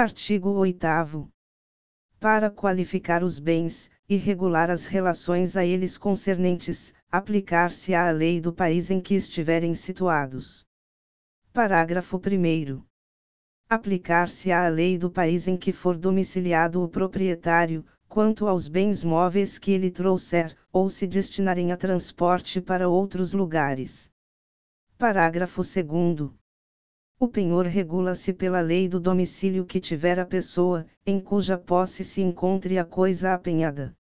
Artigo 8 Para qualificar os bens, e regular as relações a eles concernentes, aplicar-se-á a lei do país em que estiverem situados. Parágrafo 1 Aplicar-se-á a lei do país em que for domiciliado o proprietário, quanto aos bens móveis que ele trouxer, ou se destinarem a transporte para outros lugares. Parágrafo 2 o penhor regula-se pela lei do domicílio que tiver a pessoa, em cuja posse se encontre a coisa apenhada.